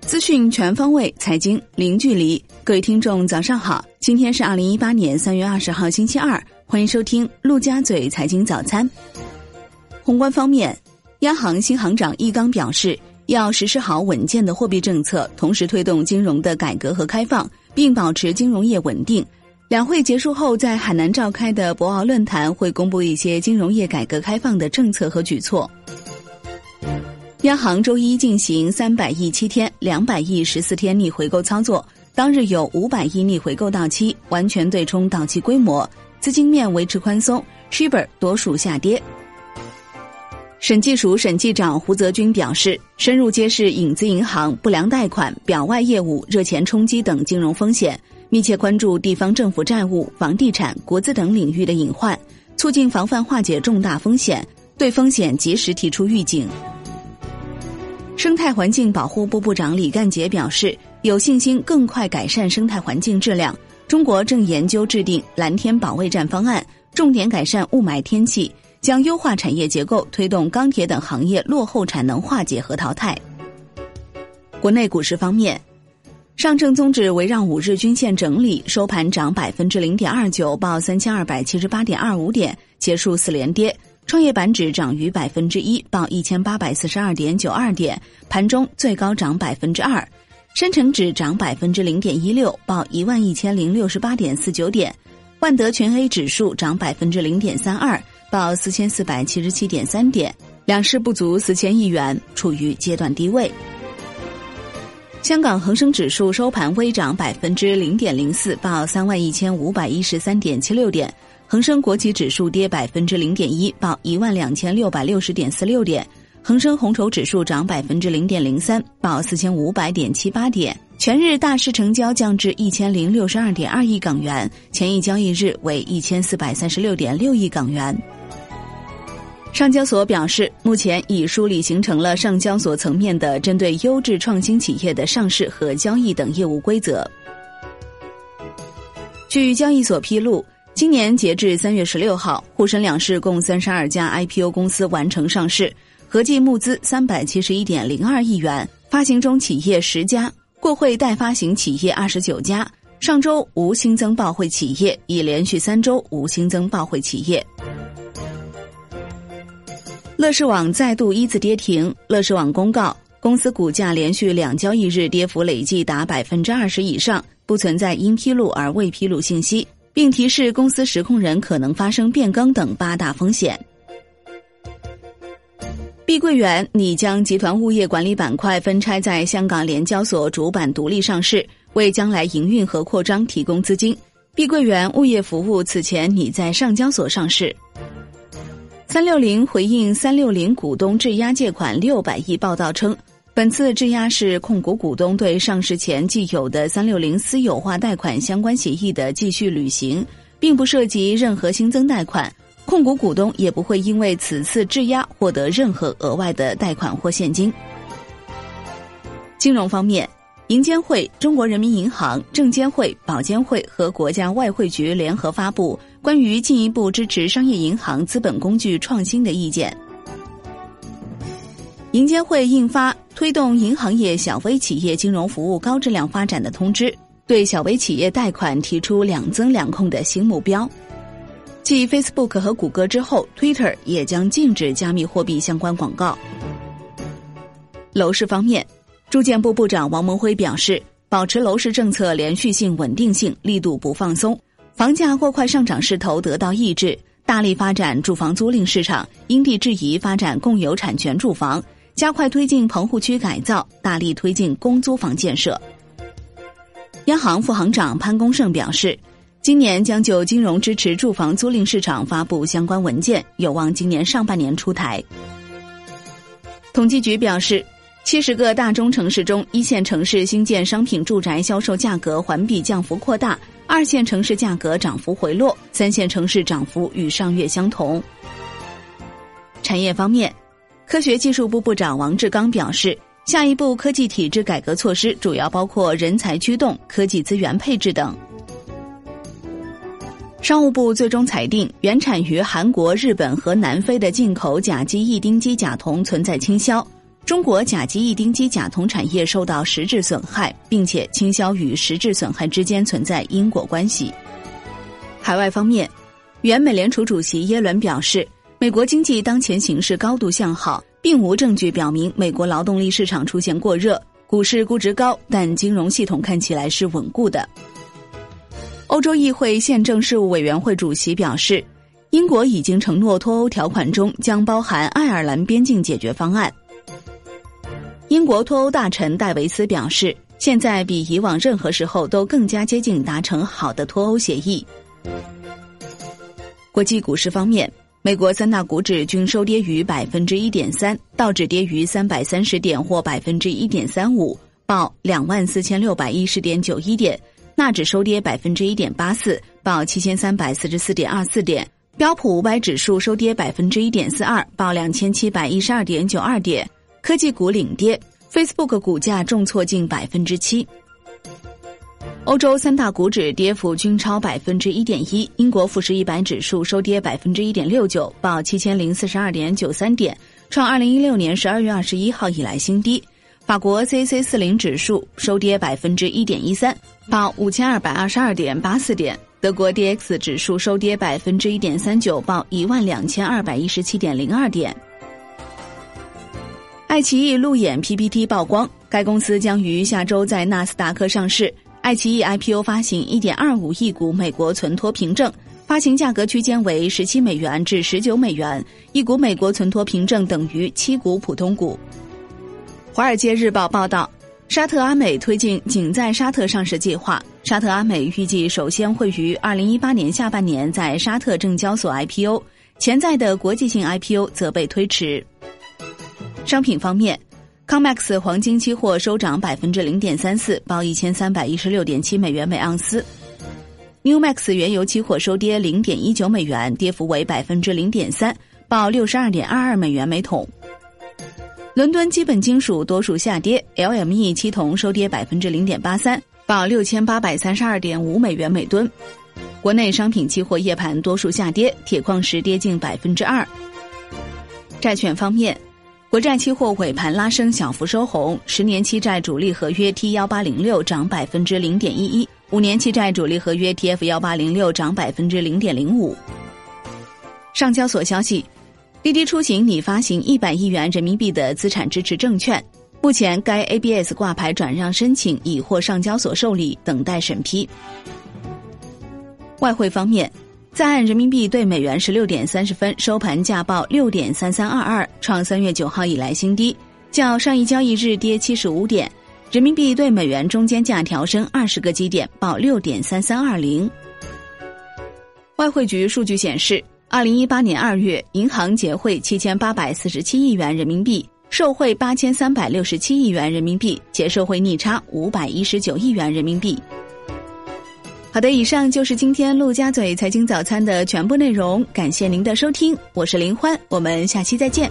资讯全方位，财经零距离。各位听众，早上好！今天是二零一八年三月二十号，星期二。欢迎收听陆家嘴财经早餐。宏观方面，央行新行长易纲表示，要实施好稳健的货币政策，同时推动金融的改革和开放，并保持金融业稳定。两会结束后，在海南召开的博鳌论坛会公布一些金融业改革开放的政策和举措。央行周一进行三百亿七天、两百亿十四天逆回购操作，当日有五百亿逆回购到期，完全对冲到期规模，资金面维持宽松，shibor 多数下跌。审计署审计长胡泽军表示，深入揭示影子银行、不良贷款、表外业务、热钱冲击等金融风险，密切关注地方政府债务、房地产、国资等领域的隐患，促进防范化解重大风险，对风险及时提出预警。生态环境保护部部长李干杰表示，有信心更快改善生态环境质量。中国正研究制定蓝天保卫战方案，重点改善雾霾天气，将优化产业结构，推动钢铁等行业落后产能化解和淘汰。国内股市方面，上证综指围绕五日均线整理，收盘涨百分之零点二九，报三千二百七十八点二五点，结束四连跌。创业板指涨逾百分之一，报一千八百四十二点九二点，盘中最高涨百分之二。深成指涨百分之零点一六，报一万一千零六十八点四九点。万德全 A 指数涨百分之零点三二，报四千四百七十七点三点。两市不足四千亿元，处于阶段低位。香港恒生指数收盘微涨百分之零点零四，报三万一千五百一十三点七六点。恒生国企指数跌百分之零点一，报一万两千六百六十点四六点；恒生红筹指数涨百分之零点零三，报四千五百点七八点。全日大市成交降至一千零六十二点二亿港元，前一交易日为一千四百三十六点六亿港元。上交所表示，目前已梳理形成了上交所层面的针对优质创新企业的上市和交易等业务规则。据交易所披露。今年截至三月十六号，沪深两市共三十二家 IPO 公司完成上市，合计募资三百七十一点零二亿元，发行中企业十家，过会待发行企业二十九家。上周无新增报会企业，已连续三周无新增报会企业。乐视网再度一字跌停，乐视网公告，公司股价连续两交易日跌幅累计达百分之二十以上，不存在因披露而未披露信息。并提示公司实控人可能发生变更等八大风险。碧桂园拟将集团物业管理板块分拆在香港联交所主板独立上市，为将来营运和扩张提供资金。碧桂园物业服务此前拟在上交所上市。三六零回应三六零股东质押借款六百亿报道称。本次质押是控股股东对上市前既有的三六零私有化贷款相关协议的继续履行，并不涉及任何新增贷款，控股股东也不会因为此次质押获得任何额外的贷款或现金。金融方面，银监会、中国人民银行、证监会、保监会和国家外汇局联合发布关于进一步支持商业银行资本工具创新的意见。银监会印发推动银行业小微企业金融服务高质量发展的通知，对小微企业贷款提出两增两控的新目标。继 Facebook 和谷歌之后，Twitter 也将禁止加密货币相关广告。楼市方面，住建部部长王蒙辉表示，保持楼市政策连续性、稳定性，力度不放松，房价过快上涨势头得到抑制，大力发展住房租赁市场，因地制宜发展共有产权住房。加快推进棚户区改造，大力推进公租房建设。央行副行长潘功胜表示，今年将就金融支持住房租赁市场发布相关文件，有望今年上半年出台。统计局表示，七十个大中城市中，一线城市新建商品住宅销售价格环比降幅扩大，二线城市价格涨幅回落，三线城市涨幅与上月相同。产业方面。科学技术部部长王志刚表示，下一步科技体制改革措施主要包括人才驱动、科技资源配置等。商务部最终裁定，原产于韩国、日本和南非的进口甲基异丁基甲酮存在倾销，中国甲基异丁基甲酮产业受到实质损害，并且倾销与实质损害之间存在因果关系。海外方面，原美联储主席耶伦表示，美国经济当前形势高度向好，并无证据表明美国劳动力市场出现过热，股市估值高，但金融系统看起来是稳固的。欧洲议会宪政事务委员会主席表示，英国已经承诺脱欧条款中将包含爱尔兰边境解决方案。英国脱欧大臣戴维斯表示，现在比以往任何时候都更加接近达成好的脱欧协议。国际股市方面，美国三大股指均收跌逾百分之一点三，道指跌逾三百三十点或百分之一点三五，报两万四千六百一十点九一点。纳指收跌百分之一点八四，报七千三百四十四点二四点；标普五百指数收跌百分之一点四二，报两千七百一十二点九二点。科技股领跌，Facebook 股价重挫近百分之七。欧洲三大股指跌幅均超百分之一点一，英国富时一百指数收跌百分之一点六九，报七千零四十二点九三点，创二零一六年十二月二十一号以来新低。法国 C C 四零指数收跌百分之一点一三，报五千二百二十二点八四点。德国 D X 指数收跌百分之一点三九，报一万两千二百一十七点零二点。爱奇艺路演 P P T 曝光，该公司将于下周在纳斯达克上市。爱奇艺 I P O 发行一点二五亿股美国存托凭证，发行价格区间为十七美元至十九美元，一股美国存托凭证等于七股普通股。华尔街日报报道，沙特阿美推进仅在沙特上市计划。沙特阿美预计首先会于二零一八年下半年在沙特证交所 IPO，潜在的国际性 IPO 则被推迟。商品方面，COMEX 黄金期货收涨百分之零点三四，报一千三百一十六点七美元每盎司。NewMax 原油期货收跌零点一九美元，跌幅为百分之零点三，报六十二点二二美元每桶。伦敦基本金属多数下跌，LME 期铜收跌百分之零点八三，报六千八百三十二点五美元每吨。国内商品期货夜盘多数下跌，铁矿石跌近百分之二。债券方面，国债期货尾盘拉升，小幅收红，十年期债主力合约 T 幺八零六涨百分之零点一一，五年期债主力合约 TF 幺八零六涨百分之零点零五。上交所消息。滴滴出行拟发行一百亿元人民币的资产支持证券，目前该 ABS 挂牌转让申请已获上交所受理，等待审批。外汇方面，在岸人民币对美元十六点三十分收盘价报六点三三二二，创三月九号以来新低，较上一交易日跌七十五点。人民币对美元中间价调升二十个基点，报六点三三二零。外汇局数据显示。二零一八年二月，银行结汇七千八百四十七亿元人民币，受汇八千三百六十七亿元人民币，且受汇逆差五百一十九亿元人民币。好的，以上就是今天陆家嘴财经早餐的全部内容，感谢您的收听，我是林欢，我们下期再见。